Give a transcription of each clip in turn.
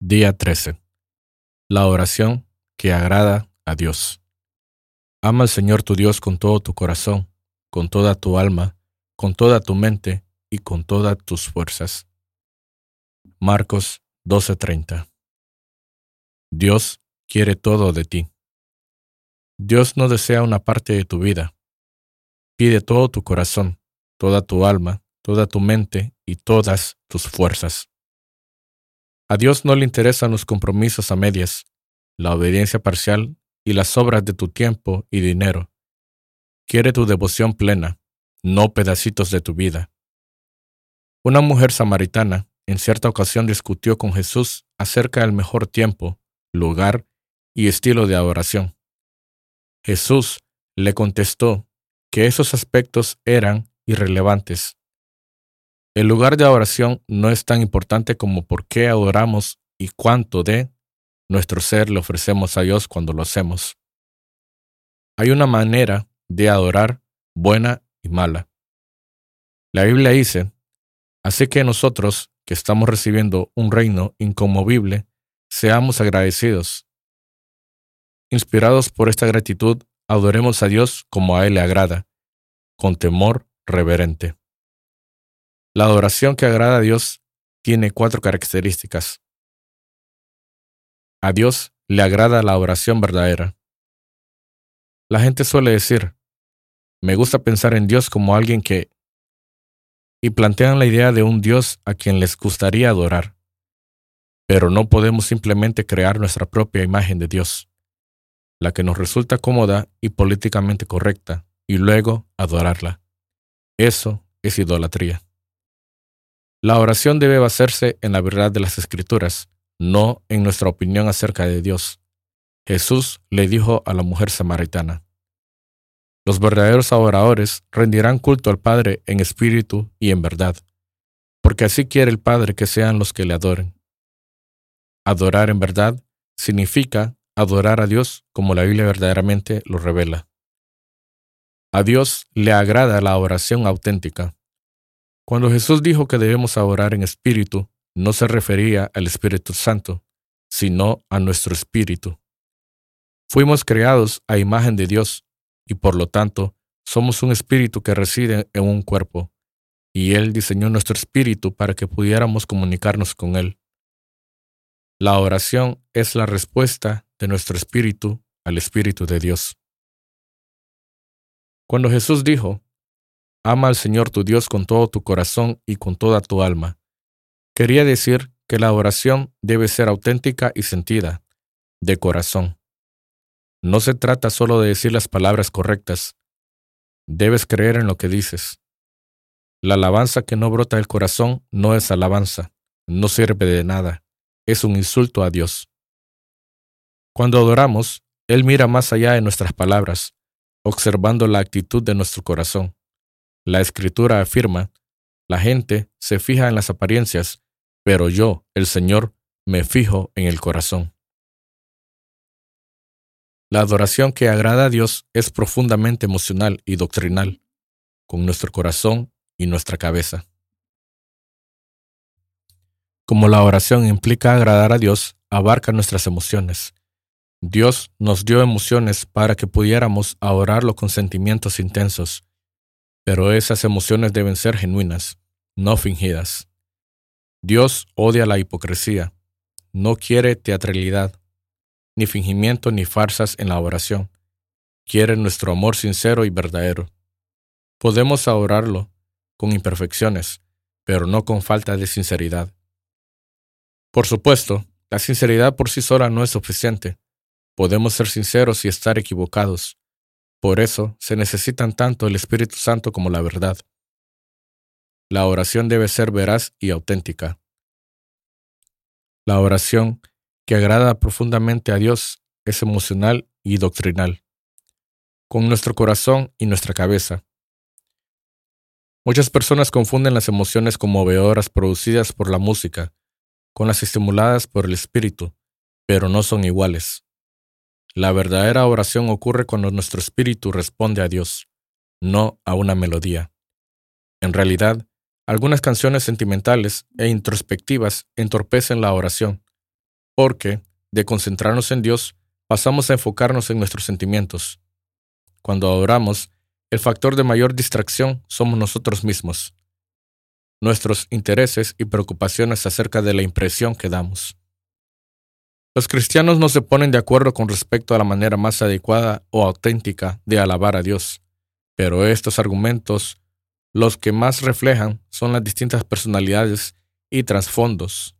Día 13. La oración que agrada a Dios. Ama al Señor tu Dios con todo tu corazón, con toda tu alma, con toda tu mente y con todas tus fuerzas. Marcos 12:30. Dios quiere todo de ti. Dios no desea una parte de tu vida. Pide todo tu corazón, toda tu alma, toda tu mente y todas tus fuerzas. A Dios no le interesan los compromisos a medias, la obediencia parcial y las obras de tu tiempo y dinero. Quiere tu devoción plena, no pedacitos de tu vida. Una mujer samaritana en cierta ocasión discutió con Jesús acerca del mejor tiempo, lugar y estilo de adoración. Jesús le contestó que esos aspectos eran irrelevantes el lugar de adoración no es tan importante como por qué adoramos y cuánto de nuestro ser le ofrecemos a Dios cuando lo hacemos. Hay una manera de adorar buena y mala. La Biblia dice, así que nosotros, que estamos recibiendo un reino inconmovible, seamos agradecidos. Inspirados por esta gratitud, adoremos a Dios como a Él le agrada, con temor reverente. La adoración que agrada a Dios tiene cuatro características. A Dios le agrada la oración verdadera. La gente suele decir, me gusta pensar en Dios como alguien que... y plantean la idea de un Dios a quien les gustaría adorar. Pero no podemos simplemente crear nuestra propia imagen de Dios, la que nos resulta cómoda y políticamente correcta, y luego adorarla. Eso es idolatría. La oración debe basarse en la verdad de las Escrituras, no en nuestra opinión acerca de Dios. Jesús le dijo a la mujer samaritana, Los verdaderos adoradores rendirán culto al Padre en espíritu y en verdad, porque así quiere el Padre que sean los que le adoren. Adorar en verdad significa adorar a Dios como la Biblia verdaderamente lo revela. A Dios le agrada la oración auténtica cuando Jesús dijo que debemos orar en espíritu, no se refería al Espíritu Santo, sino a nuestro espíritu. Fuimos creados a imagen de Dios y por lo tanto somos un espíritu que reside en un cuerpo, y Él diseñó nuestro espíritu para que pudiéramos comunicarnos con Él. La oración es la respuesta de nuestro espíritu al espíritu de Dios. Cuando Jesús dijo, Ama al Señor tu Dios con todo tu corazón y con toda tu alma. Quería decir que la oración debe ser auténtica y sentida, de corazón. No se trata solo de decir las palabras correctas. Debes creer en lo que dices. La alabanza que no brota del corazón no es alabanza, no sirve de nada, es un insulto a Dios. Cuando adoramos, Él mira más allá de nuestras palabras, observando la actitud de nuestro corazón. La escritura afirma, la gente se fija en las apariencias, pero yo, el Señor, me fijo en el corazón. La adoración que agrada a Dios es profundamente emocional y doctrinal, con nuestro corazón y nuestra cabeza. Como la oración implica agradar a Dios, abarca nuestras emociones. Dios nos dio emociones para que pudiéramos adorarlo con sentimientos intensos, pero esas emociones deben ser genuinas, no fingidas. Dios odia la hipocresía, no quiere teatralidad, ni fingimiento ni farsas en la oración. Quiere nuestro amor sincero y verdadero. Podemos adorarlo con imperfecciones, pero no con falta de sinceridad. Por supuesto, la sinceridad por sí sola no es suficiente. Podemos ser sinceros y estar equivocados, por eso se necesitan tanto el Espíritu Santo como la verdad. La oración debe ser veraz y auténtica. La oración que agrada profundamente a Dios es emocional y doctrinal, con nuestro corazón y nuestra cabeza. Muchas personas confunden las emociones conmovedoras producidas por la música con las estimuladas por el espíritu, pero no son iguales. La verdadera oración ocurre cuando nuestro espíritu responde a Dios, no a una melodía. En realidad, algunas canciones sentimentales e introspectivas entorpecen la oración, porque, de concentrarnos en Dios, pasamos a enfocarnos en nuestros sentimientos. Cuando oramos, el factor de mayor distracción somos nosotros mismos, nuestros intereses y preocupaciones acerca de la impresión que damos. Los cristianos no se ponen de acuerdo con respecto a la manera más adecuada o auténtica de alabar a Dios, pero estos argumentos los que más reflejan son las distintas personalidades y trasfondos.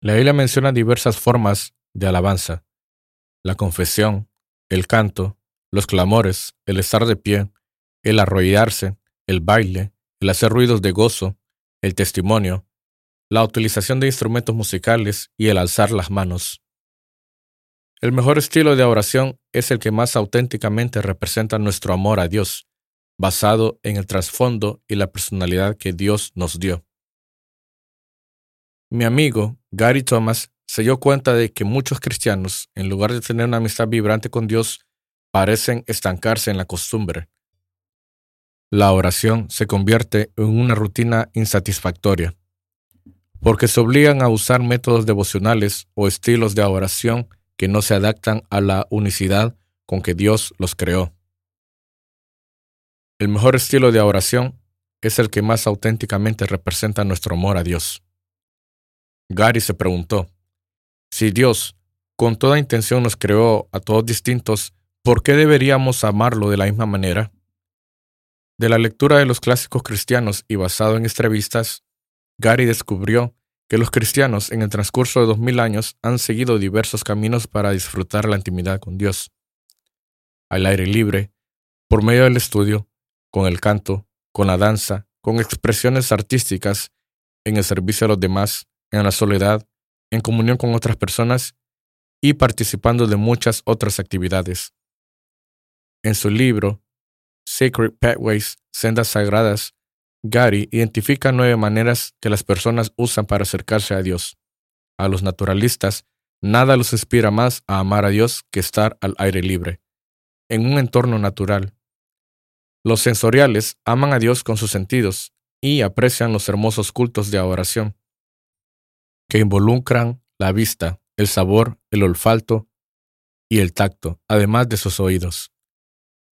La Biblia menciona diversas formas de alabanza, la confesión, el canto, los clamores, el estar de pie, el arrodillarse, el baile, el hacer ruidos de gozo, el testimonio, la utilización de instrumentos musicales y el alzar las manos. El mejor estilo de oración es el que más auténticamente representa nuestro amor a Dios, basado en el trasfondo y la personalidad que Dios nos dio. Mi amigo Gary Thomas se dio cuenta de que muchos cristianos, en lugar de tener una amistad vibrante con Dios, parecen estancarse en la costumbre. La oración se convierte en una rutina insatisfactoria, porque se obligan a usar métodos devocionales o estilos de oración que no se adaptan a la unicidad con que Dios los creó. El mejor estilo de oración es el que más auténticamente representa nuestro amor a Dios. Gary se preguntó, si Dios con toda intención nos creó a todos distintos, ¿por qué deberíamos amarlo de la misma manera? De la lectura de los clásicos cristianos y basado en entrevistas, Gary descubrió que los cristianos en el transcurso de dos mil años han seguido diversos caminos para disfrutar la intimidad con Dios. Al aire libre, por medio del estudio, con el canto, con la danza, con expresiones artísticas, en el servicio a los demás, en la soledad, en comunión con otras personas y participando de muchas otras actividades. En su libro, Sacred Pathways, Sendas Sagradas, Gary identifica nueve maneras que las personas usan para acercarse a Dios. A los naturalistas, nada los inspira más a amar a Dios que estar al aire libre, en un entorno natural, los sensoriales aman a Dios con sus sentidos y aprecian los hermosos cultos de adoración, que involucran la vista, el sabor, el olfato y el tacto, además de sus oídos.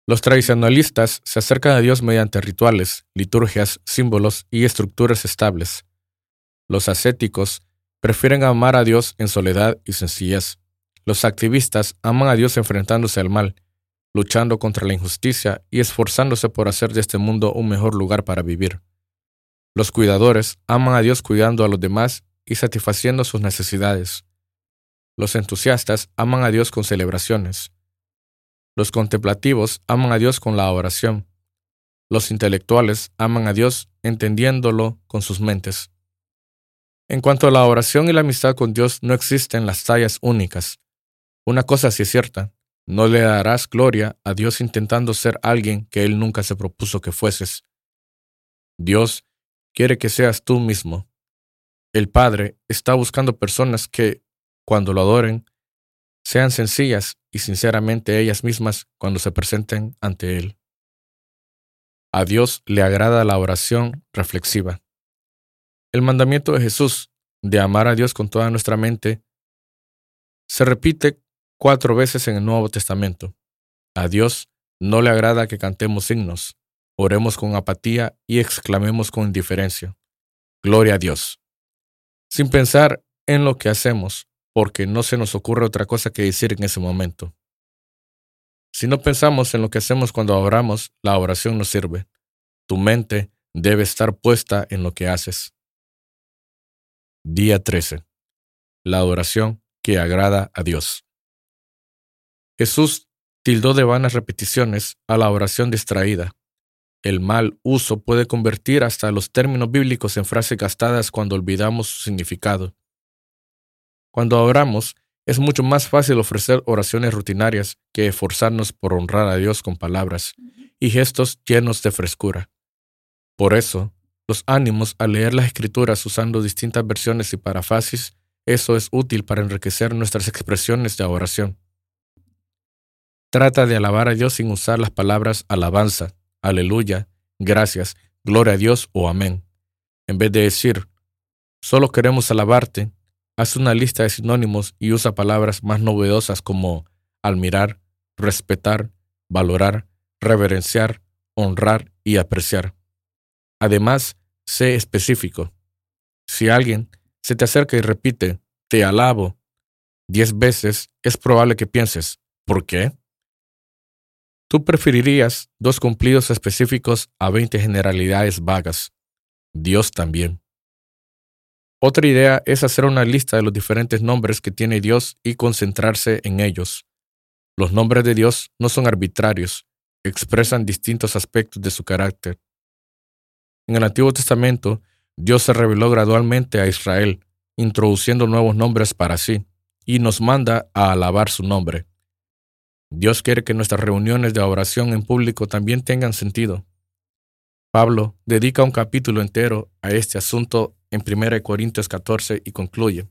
Los tradicionalistas se acercan a Dios mediante rituales, liturgias, símbolos y estructuras estables. Los ascéticos prefieren amar a Dios en soledad y sencillez. Los activistas aman a Dios enfrentándose al mal luchando contra la injusticia y esforzándose por hacer de este mundo un mejor lugar para vivir. Los cuidadores aman a Dios cuidando a los demás y satisfaciendo sus necesidades. Los entusiastas aman a Dios con celebraciones. Los contemplativos aman a Dios con la oración. Los intelectuales aman a Dios entendiéndolo con sus mentes. En cuanto a la oración y la amistad con Dios, no existen las tallas únicas. Una cosa sí es cierta, no le darás gloria a Dios intentando ser alguien que Él nunca se propuso que fueses. Dios quiere que seas tú mismo. El Padre está buscando personas que, cuando lo adoren, sean sencillas y sinceramente ellas mismas cuando se presenten ante Él. A Dios le agrada la oración reflexiva. El mandamiento de Jesús de amar a Dios con toda nuestra mente se repite cuatro veces en el Nuevo Testamento. A Dios no le agrada que cantemos himnos, oremos con apatía y exclamemos con indiferencia. Gloria a Dios. Sin pensar en lo que hacemos, porque no se nos ocurre otra cosa que decir en ese momento. Si no pensamos en lo que hacemos cuando oramos, la oración no sirve. Tu mente debe estar puesta en lo que haces. Día 13. La adoración que agrada a Dios. Jesús tildó de vanas repeticiones a la oración distraída. El mal uso puede convertir hasta los términos bíblicos en frases gastadas cuando olvidamos su significado. Cuando oramos, es mucho más fácil ofrecer oraciones rutinarias que esforzarnos por honrar a Dios con palabras y gestos llenos de frescura. Por eso, los ánimos al leer las escrituras usando distintas versiones y parafasis, eso es útil para enriquecer nuestras expresiones de oración. Trata de alabar a Dios sin usar las palabras alabanza, aleluya, gracias, gloria a Dios o amén. En vez de decir, solo queremos alabarte, hace una lista de sinónimos y usa palabras más novedosas como admirar, respetar, valorar, reverenciar, honrar y apreciar. Además, sé específico. Si alguien se te acerca y repite, te alabo, diez veces, es probable que pienses, ¿por qué? Tú preferirías dos cumplidos específicos a veinte generalidades vagas. Dios también. Otra idea es hacer una lista de los diferentes nombres que tiene Dios y concentrarse en ellos. Los nombres de Dios no son arbitrarios, expresan distintos aspectos de su carácter. En el Antiguo Testamento, Dios se reveló gradualmente a Israel, introduciendo nuevos nombres para sí, y nos manda a alabar su nombre. Dios quiere que nuestras reuniones de oración en público también tengan sentido. Pablo dedica un capítulo entero a este asunto en 1 Corintios 14 y concluye,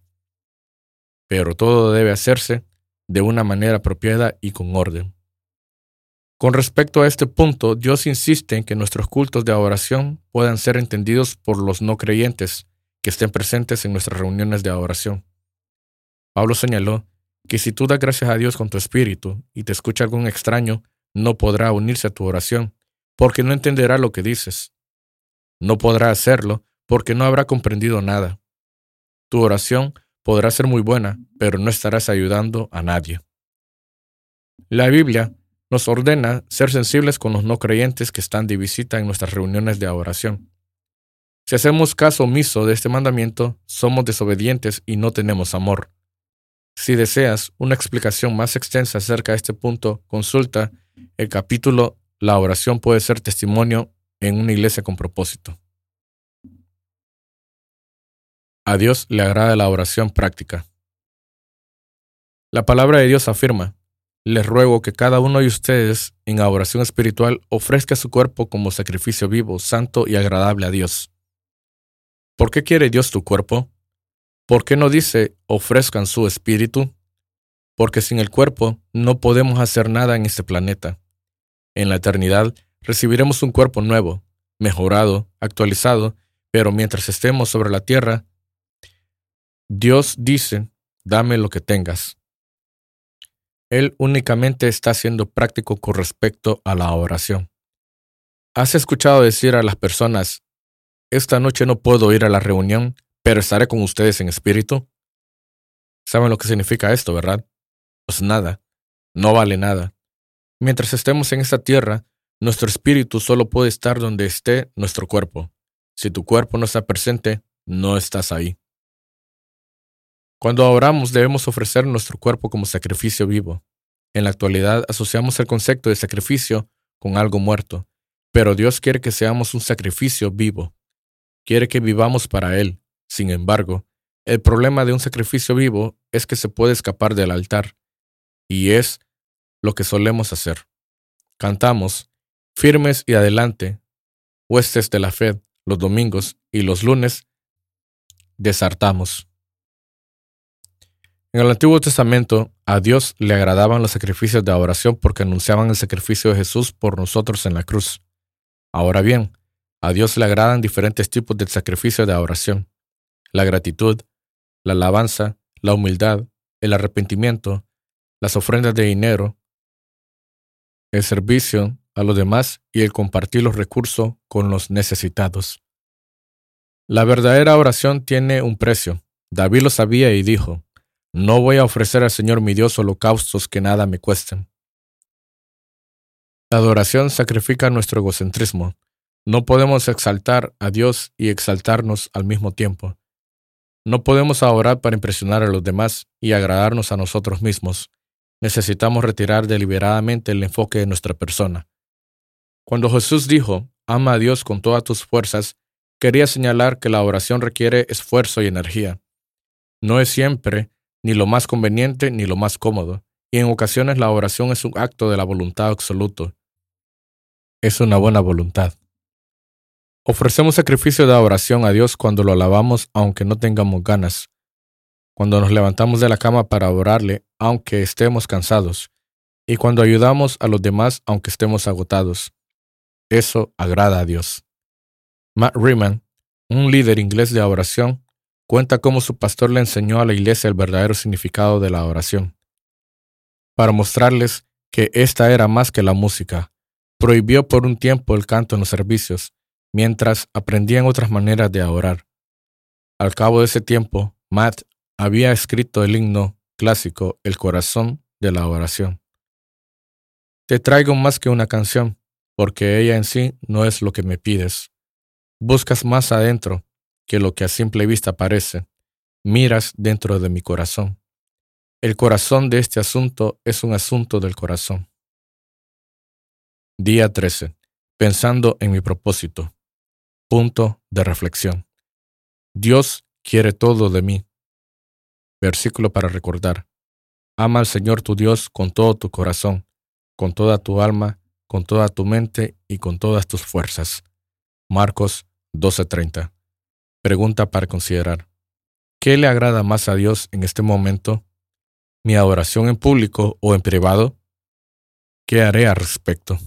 pero todo debe hacerse de una manera apropiada y con orden. Con respecto a este punto, Dios insiste en que nuestros cultos de adoración puedan ser entendidos por los no creyentes que estén presentes en nuestras reuniones de adoración. Pablo señaló que si tú das gracias a Dios con tu espíritu y te escucha algún extraño, no podrá unirse a tu oración, porque no entenderá lo que dices. No podrá hacerlo porque no habrá comprendido nada. Tu oración podrá ser muy buena, pero no estarás ayudando a nadie. La Biblia nos ordena ser sensibles con los no creyentes que están de visita en nuestras reuniones de adoración. Si hacemos caso omiso de este mandamiento, somos desobedientes y no tenemos amor. Si deseas una explicación más extensa acerca de este punto, consulta el capítulo La oración puede ser testimonio en una iglesia con propósito. A Dios le agrada la oración práctica. La palabra de Dios afirma, les ruego que cada uno de ustedes en adoración espiritual ofrezca su cuerpo como sacrificio vivo, santo y agradable a Dios. ¿Por qué quiere Dios tu cuerpo? ¿Por qué no dice ofrezcan su espíritu? Porque sin el cuerpo no podemos hacer nada en este planeta. En la eternidad recibiremos un cuerpo nuevo, mejorado, actualizado, pero mientras estemos sobre la tierra, Dios dice, dame lo que tengas. Él únicamente está siendo práctico con respecto a la oración. ¿Has escuchado decir a las personas, esta noche no puedo ir a la reunión, pero estaré con ustedes en espíritu? ¿Saben lo que significa esto, verdad? Pues nada, no vale nada. Mientras estemos en esta tierra, nuestro espíritu solo puede estar donde esté nuestro cuerpo. Si tu cuerpo no está presente, no estás ahí. Cuando oramos debemos ofrecer nuestro cuerpo como sacrificio vivo. En la actualidad asociamos el concepto de sacrificio con algo muerto, pero Dios quiere que seamos un sacrificio vivo. Quiere que vivamos para Él. Sin embargo, el problema de un sacrificio vivo es que se puede escapar del altar, y es lo que solemos hacer. Cantamos, firmes y adelante, huestes de la fe, los domingos y los lunes, desartamos. En el Antiguo Testamento, a Dios le agradaban los sacrificios de adoración porque anunciaban el sacrificio de Jesús por nosotros en la cruz. Ahora bien, a Dios le agradan diferentes tipos de sacrificio de adoración. La gratitud, la alabanza, la humildad, el arrepentimiento, las ofrendas de dinero, el servicio a los demás y el compartir los recursos con los necesitados. La verdadera oración tiene un precio. David lo sabía y dijo, no voy a ofrecer al Señor mi Dios holocaustos que nada me cuesten. La adoración sacrifica nuestro egocentrismo. No podemos exaltar a Dios y exaltarnos al mismo tiempo. No podemos adorar para impresionar a los demás y agradarnos a nosotros mismos. Necesitamos retirar deliberadamente el enfoque de nuestra persona. Cuando Jesús dijo, ama a Dios con todas tus fuerzas, quería señalar que la oración requiere esfuerzo y energía. No es siempre ni lo más conveniente ni lo más cómodo, y en ocasiones la oración es un acto de la voluntad absoluto. Es una buena voluntad. Ofrecemos sacrificio de oración a Dios cuando lo alabamos aunque no tengamos ganas, cuando nos levantamos de la cama para orarle aunque estemos cansados, y cuando ayudamos a los demás aunque estemos agotados. Eso agrada a Dios. Matt Riemann, un líder inglés de oración, cuenta cómo su pastor le enseñó a la iglesia el verdadero significado de la oración. Para mostrarles que esta era más que la música, prohibió por un tiempo el canto en los servicios, mientras aprendían otras maneras de orar. Al cabo de ese tiempo, Matt había escrito el himno clásico El corazón de la oración. Te traigo más que una canción, porque ella en sí no es lo que me pides. Buscas más adentro que lo que a simple vista parece. Miras dentro de mi corazón. El corazón de este asunto es un asunto del corazón. Día 13. Pensando en mi propósito. Punto de reflexión. Dios quiere todo de mí. Versículo para recordar. Ama al Señor tu Dios con todo tu corazón, con toda tu alma, con toda tu mente y con todas tus fuerzas. Marcos 12:30. Pregunta para considerar. ¿Qué le agrada más a Dios en este momento? ¿Mi adoración en público o en privado? ¿Qué haré al respecto?